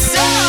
So.